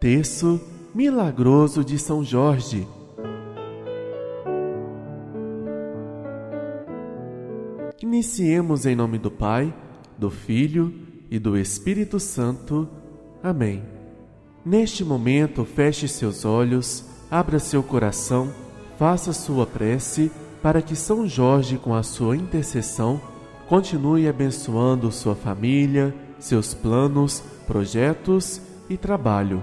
Terço milagroso de São Jorge. Iniciemos em nome do Pai, do Filho e do Espírito Santo. Amém. Neste momento, feche seus olhos, abra seu coração, faça sua prece para que São Jorge, com a sua intercessão, continue abençoando sua família, seus planos, projetos e trabalho.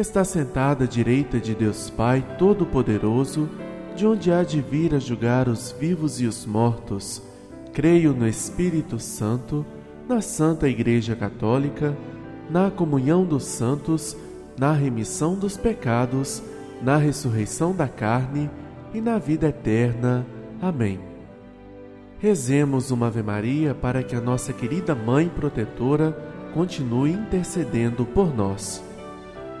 está sentada à direita de Deus Pai Todo-Poderoso, de onde há de vir a julgar os vivos e os mortos. Creio no Espírito Santo, na Santa Igreja Católica, na comunhão dos santos, na remissão dos pecados, na ressurreição da carne e na vida eterna. Amém. Rezemos uma Ave Maria para que a nossa querida Mãe Protetora continue intercedendo por nós.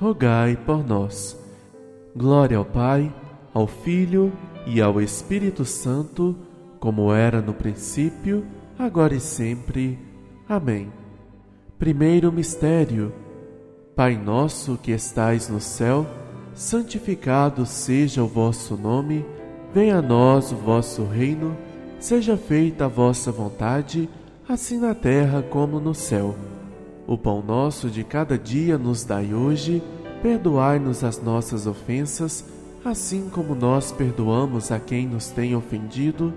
rogai por nós. Glória ao Pai, ao Filho e ao Espírito Santo, como era no princípio, agora e sempre. Amém. Primeiro mistério. Pai nosso que estais no céu, santificado seja o vosso nome, venha a nós o vosso reino, seja feita a vossa vontade, assim na terra como no céu. O pão nosso de cada dia nos dai hoje, perdoai-nos as nossas ofensas, assim como nós perdoamos a quem nos tem ofendido,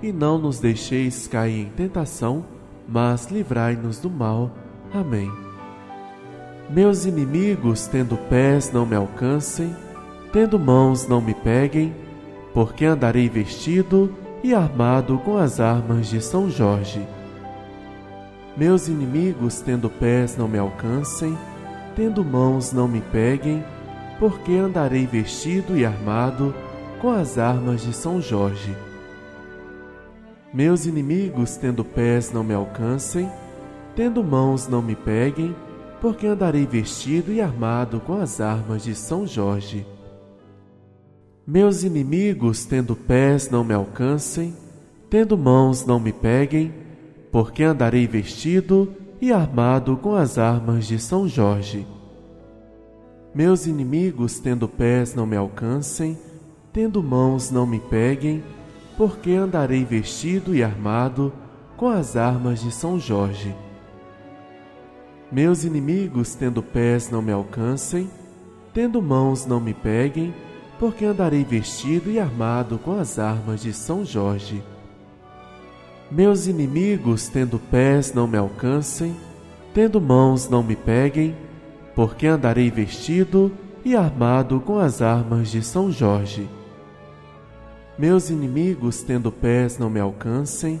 e não nos deixeis cair em tentação, mas livrai-nos do mal. Amém. Meus inimigos, tendo pés, não me alcancem, tendo mãos, não me peguem, porque andarei vestido e armado com as armas de São Jorge. Meus inimigos, tendo pés, não me alcancem, tendo mãos, não me peguem, porque andarei vestido e armado com as armas de São Jorge. Meus inimigos, tendo pés, não me alcancem, tendo mãos, não me peguem, porque andarei vestido e armado com as armas de São Jorge. Meus inimigos, tendo pés, não me alcancem, tendo mãos, não me peguem, porque andarei vestido e armado com as armas de São Jorge. Meus inimigos, tendo pés, não me alcancem, tendo mãos, não me peguem, porque andarei vestido e armado com as armas de São Jorge. Meus inimigos, tendo pés, não me alcancem, tendo mãos, não me peguem, porque andarei vestido e armado com as armas de São Jorge. Meus inimigos, tendo pés, não me alcancem, tendo mãos, não me peguem, porque andarei vestido e armado com as armas de São Jorge. Meus inimigos, tendo pés, não me alcancem,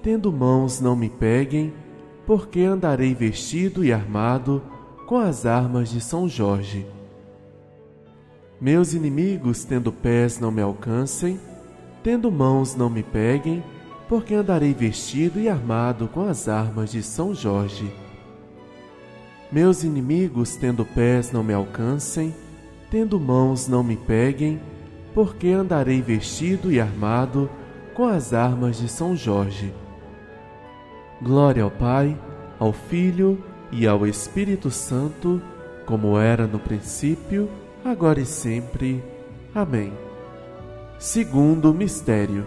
tendo mãos, não me peguem, porque andarei vestido e armado com as armas de São Jorge. Meus inimigos, tendo pés, não me alcancem, tendo mãos, não me peguem, porque andarei vestido e armado com as armas de São Jorge. Meus inimigos, tendo pés, não me alcancem, tendo mãos, não me peguem, porque andarei vestido e armado com as armas de São Jorge. Glória ao Pai, ao Filho e ao Espírito Santo, como era no princípio, agora e sempre. Amém. Segundo mistério.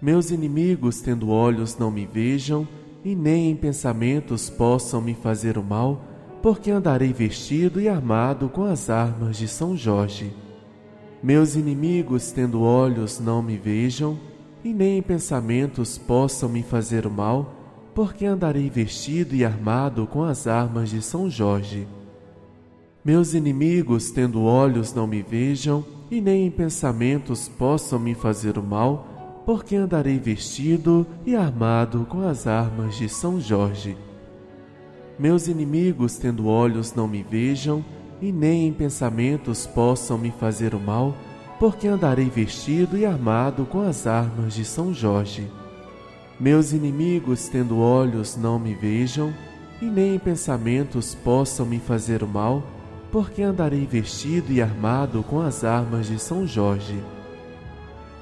Meus inimigos, tendo olhos, não me vejam, e nem em pensamentos possam me fazer o mal, porque andarei vestido e armado com as armas de São Jorge. Meus inimigos, tendo olhos, não me vejam, e nem em pensamentos possam me fazer o mal, porque andarei vestido e armado com as armas de São Jorge. Meus inimigos, tendo olhos, não me vejam, e nem em pensamentos possam me fazer o mal, porque andarei vestido e armado com as armas de São Jorge. Meus inimigos, tendo olhos, não me vejam, e nem em pensamentos possam me fazer o mal, porque andarei vestido e armado com as armas de São Jorge. Meus inimigos, tendo olhos, não me vejam, e nem em pensamentos possam me fazer o mal, porque andarei vestido e armado com as armas de São Jorge.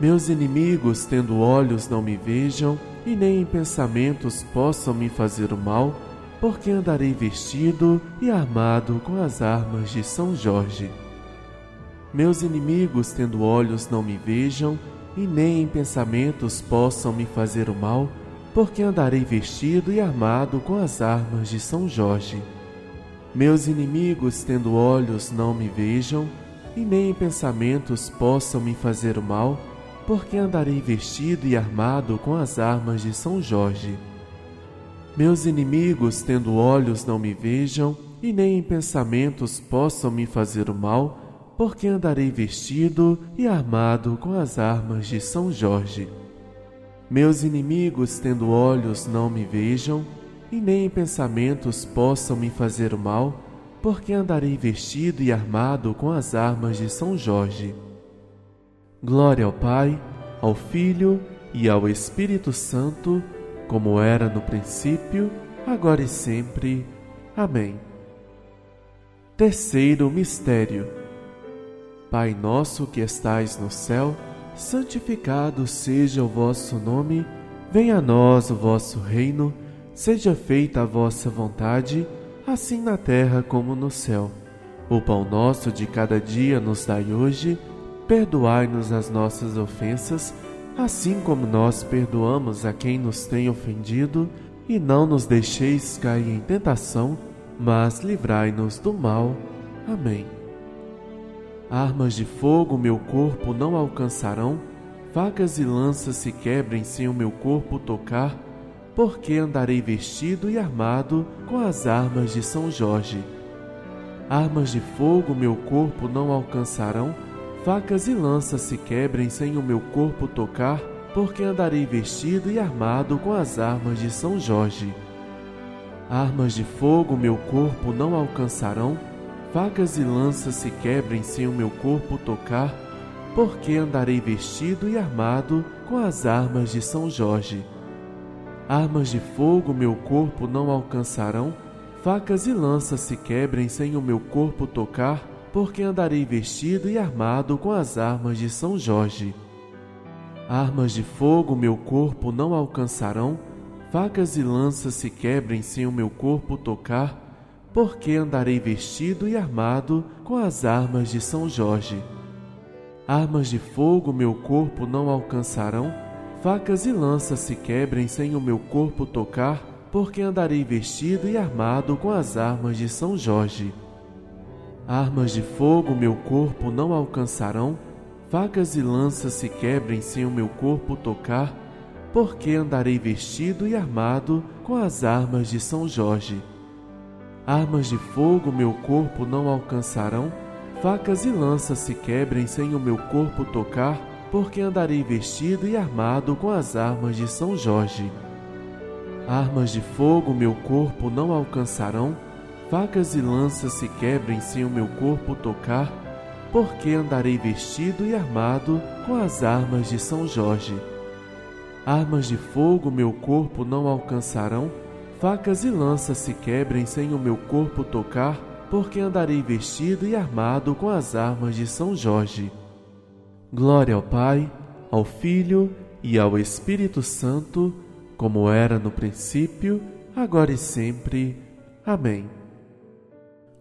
Meus inimigos, tendo olhos, não me vejam, e nem em pensamentos possam me fazer o mal, porque andarei vestido e armado com as armas de São Jorge. Meus inimigos, tendo olhos, não me vejam, e nem em pensamentos possam me fazer o mal, porque andarei vestido e armado com as armas de São Jorge. Meus inimigos, tendo olhos, não me vejam, e nem em pensamentos possam me fazer o mal, porque andarei vestido e armado com as armas de São Jorge. Meus inimigos, tendo olhos, não me vejam, e nem em pensamentos possam me fazer o mal, porque andarei vestido e armado com as armas de São Jorge. Meus inimigos, tendo olhos, não me vejam, e nem em pensamentos possam me fazer o mal, porque andarei vestido e armado com as armas de São Jorge. Glória ao Pai, ao Filho e ao Espírito Santo, como era no princípio, agora e sempre. Amém. Terceiro mistério Pai nosso que estais no céu, santificado seja o vosso nome, venha a nós o vosso reino, seja feita a vossa vontade, assim na terra como no céu. O pão nosso de cada dia nos dai hoje, perdoai-nos as nossas ofensas, assim como nós perdoamos a quem nos tem ofendido, e não nos deixeis cair em tentação, mas livrai-nos do mal. Amém. Armas de fogo meu corpo não alcançarão, facas e lanças se quebrem sem o meu corpo tocar, porque andarei vestido e armado com as armas de São Jorge. Armas de fogo meu corpo não alcançarão, facas e lanças se quebrem sem o meu corpo tocar, porque andarei vestido e armado com as armas de São Jorge. Armas de fogo meu corpo não alcançarão, facas e lanças se quebrem sem o meu corpo tocar, porque andarei vestido e armado com as armas de São Jorge. Armas de fogo meu corpo não alcançarão, facas e lanças se quebrem sem o meu corpo tocar, porque andarei vestido e armado com as armas de São Jorge. Armas de fogo meu corpo não alcançarão, facas e lanças se quebrem sem o meu corpo tocar, porque andarei vestido e armado com as armas de São Jorge. Armas de fogo meu corpo não alcançarão, facas e lanças se quebrem sem o meu corpo tocar, porque andarei vestido e armado com as armas de São Jorge. Armas de fogo meu corpo não alcançarão, facas e lanças se quebrem sem o meu corpo tocar, porque andarei vestido e armado com as armas de São Jorge. Armas de fogo meu corpo não alcançarão, facas e lanças se quebrem sem o meu corpo tocar, porque andarei vestido e armado com as armas de São Jorge. Armas de fogo meu corpo não alcançarão, facas e lanças se quebrem sem o meu corpo tocar, porque andarei vestido e armado com as armas de São Jorge. Armas de fogo meu corpo não alcançarão, facas e lanças se quebrem sem o meu corpo tocar, porque andarei vestido e armado com as armas de São Jorge. Glória ao Pai, ao Filho e ao Espírito Santo, como era no princípio, agora e sempre. Amém.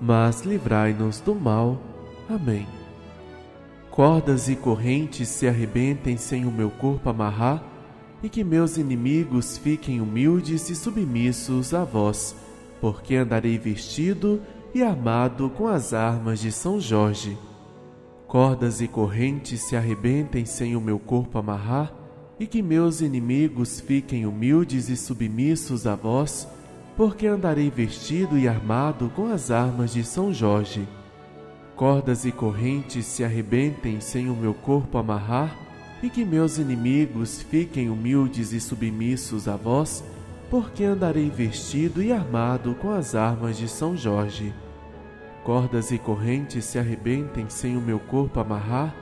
mas livrai-nos do mal. Amém. Cordas e correntes se arrebentem sem o meu corpo amarrar, e que meus inimigos fiquem humildes e submissos a vós, porque andarei vestido e armado com as armas de São Jorge. Cordas e correntes se arrebentem sem o meu corpo amarrar, e que meus inimigos fiquem humildes e submissos a vós, porque andarei vestido e armado com as armas de São Jorge. Cordas e correntes se arrebentem sem o meu corpo amarrar, e que meus inimigos fiquem humildes e submissos a vós, porque andarei vestido e armado com as armas de São Jorge. Cordas e correntes se arrebentem sem o meu corpo amarrar,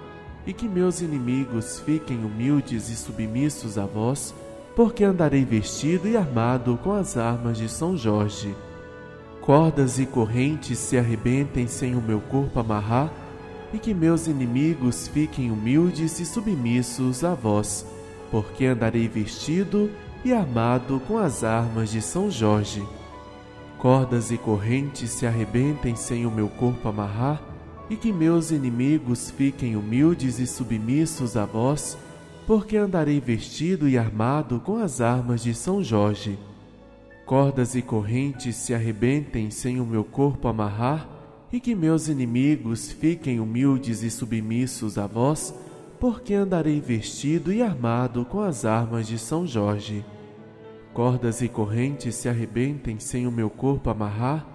e que meus inimigos fiquem humildes e submissos a vós, porque andarei vestido e armado com as armas de São Jorge. Cordas e correntes se arrebentem sem o meu corpo amarrar, e que meus inimigos fiquem humildes e submissos a vós, porque andarei vestido e armado com as armas de São Jorge. Cordas e correntes se arrebentem sem o meu corpo amarrar, e que meus inimigos fiquem humildes e submissos a vós, porque andarei vestido e armado com as armas de São Jorge. Cordas e correntes se arrebentem sem o meu corpo amarrar, e que meus inimigos fiquem humildes e submissos a vós, porque andarei vestido e armado com as armas de São Jorge. Cordas e correntes se arrebentem sem o meu corpo amarrar,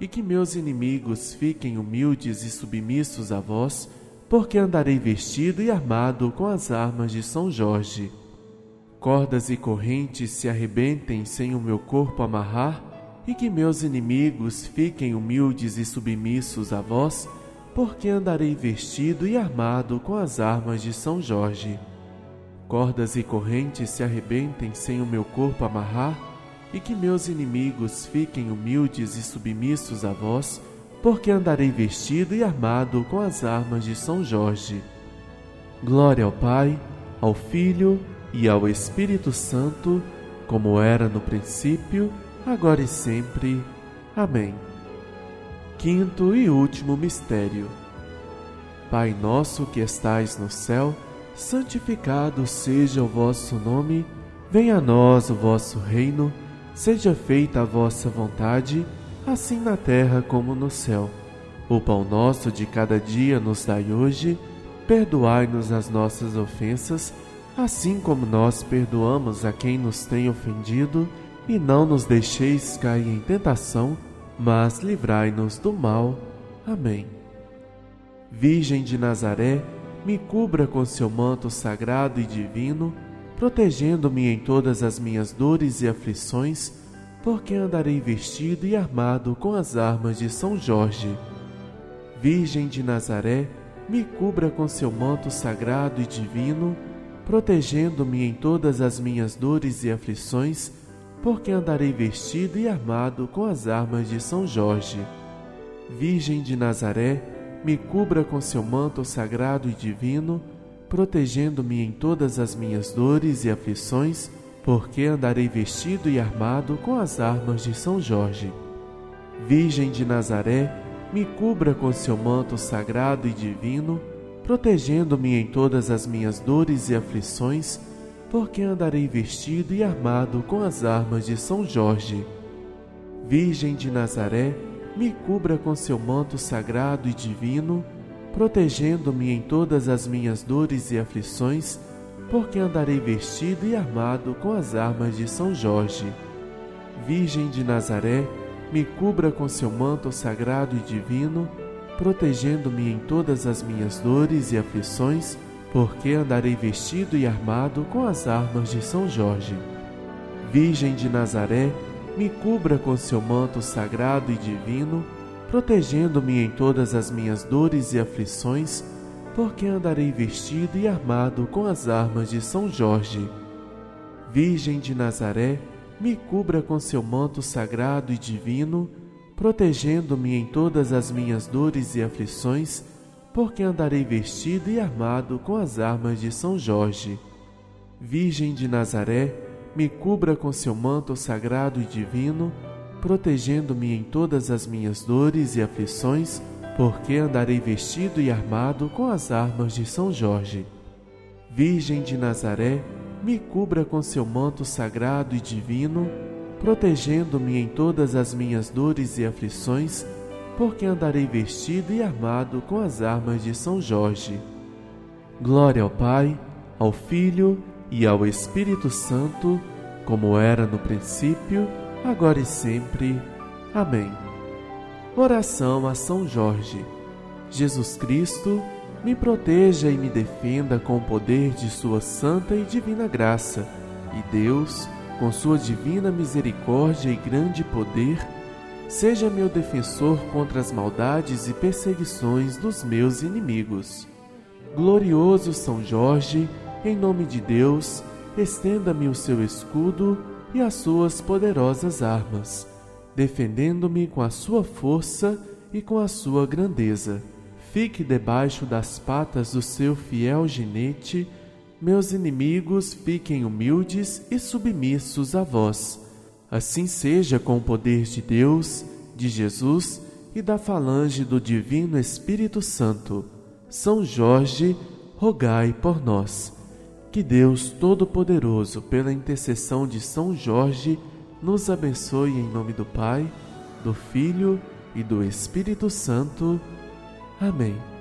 e que meus inimigos fiquem humildes e submissos a vós, porque andarei vestido e armado com as armas de São Jorge. Cordas e correntes se arrebentem sem o meu corpo amarrar, e que meus inimigos fiquem humildes e submissos a vós, porque andarei vestido e armado com as armas de São Jorge. Cordas e correntes se arrebentem sem o meu corpo amarrar, e que meus inimigos fiquem humildes e submissos a vós, porque andarei vestido e armado com as armas de São Jorge. Glória ao Pai, ao Filho e ao Espírito Santo, como era no princípio, agora e sempre. Amém. Quinto e último mistério. Pai nosso que estais no céu, santificado seja o vosso nome, venha a nós o vosso reino, seja feita a vossa vontade, assim na terra como no céu. O pão nosso de cada dia nos dai hoje, perdoai-nos as nossas ofensas, assim como nós perdoamos a quem nos tem ofendido, e não nos deixeis cair em tentação, mas livrai-nos do mal. Amém. Virgem de Nazaré, me cubra com seu manto sagrado e divino, protegendo-me em todas as minhas dores e aflições, porque andarei vestido e armado com as armas de São Jorge. Virgem de Nazaré, me cubra com seu manto sagrado e divino, protegendo-me em todas as minhas dores e aflições, porque andarei vestido e armado com as armas de São Jorge. Virgem de Nazaré, me cubra com seu manto sagrado e divino, protegendo-me em todas as minhas dores e aflições, porque andarei vestido e armado com as armas de São Jorge. Virgem de Nazaré, me cubra com seu manto sagrado e divino, protegendo-me em todas as minhas dores e aflições, porque andarei vestido e armado com as armas de São Jorge. Virgem de Nazaré, me cubra com seu manto sagrado e divino, protegendo-me em todas as minhas dores e aflições, porque andarei vestido e armado com as armas de São Jorge. Virgem de Nazaré, me cubra com seu manto sagrado e divino, protegendo-me em todas as minhas dores e aflições, porque andarei vestido e armado com as armas de São Jorge. Virgem de Nazaré, me cubra com seu manto sagrado e divino, protegendo-me em todas as minhas dores e aflições, porque andarei vestido e armado com as armas de São Jorge. Virgem de Nazaré, me cubra com seu manto sagrado e divino, protegendo-me em todas as minhas dores e aflições, porque andarei vestido e armado com as armas de São Jorge. Virgem de Nazaré, me cubra com seu manto sagrado e divino, protegendo-me em todas as minhas dores e aflições, porque andarei vestido e armado com as armas de São Jorge. Virgem de Nazaré, me cubra com seu manto sagrado e divino, protegendo-me em todas as minhas dores e aflições, porque andarei vestido e armado com as armas de São Jorge. Glória ao Pai, ao Filho e ao Espírito Santo, como era no princípio, agora e sempre. Amém. Oração a São Jorge. Jesus Cristo, me proteja e me defenda com o poder de Sua santa e divina graça, e Deus, com Sua divina misericórdia e grande poder, seja meu defensor contra as maldades e perseguições dos meus inimigos. Glorioso São Jorge, em nome de Deus, estenda-me o seu escudo e as suas poderosas armas, defendendo-me com a sua força e com a sua grandeza. Fique debaixo das patas do seu fiel ginete, meus inimigos fiquem humildes e submissos a vós. Assim seja com o poder de Deus, de Jesus e da falange do Divino Espírito Santo. São Jorge, rogai por nós. Que Deus Todo-Poderoso, pela intercessão de São Jorge, nos abençoe em nome do Pai, do Filho e do Espírito Santo. Amém.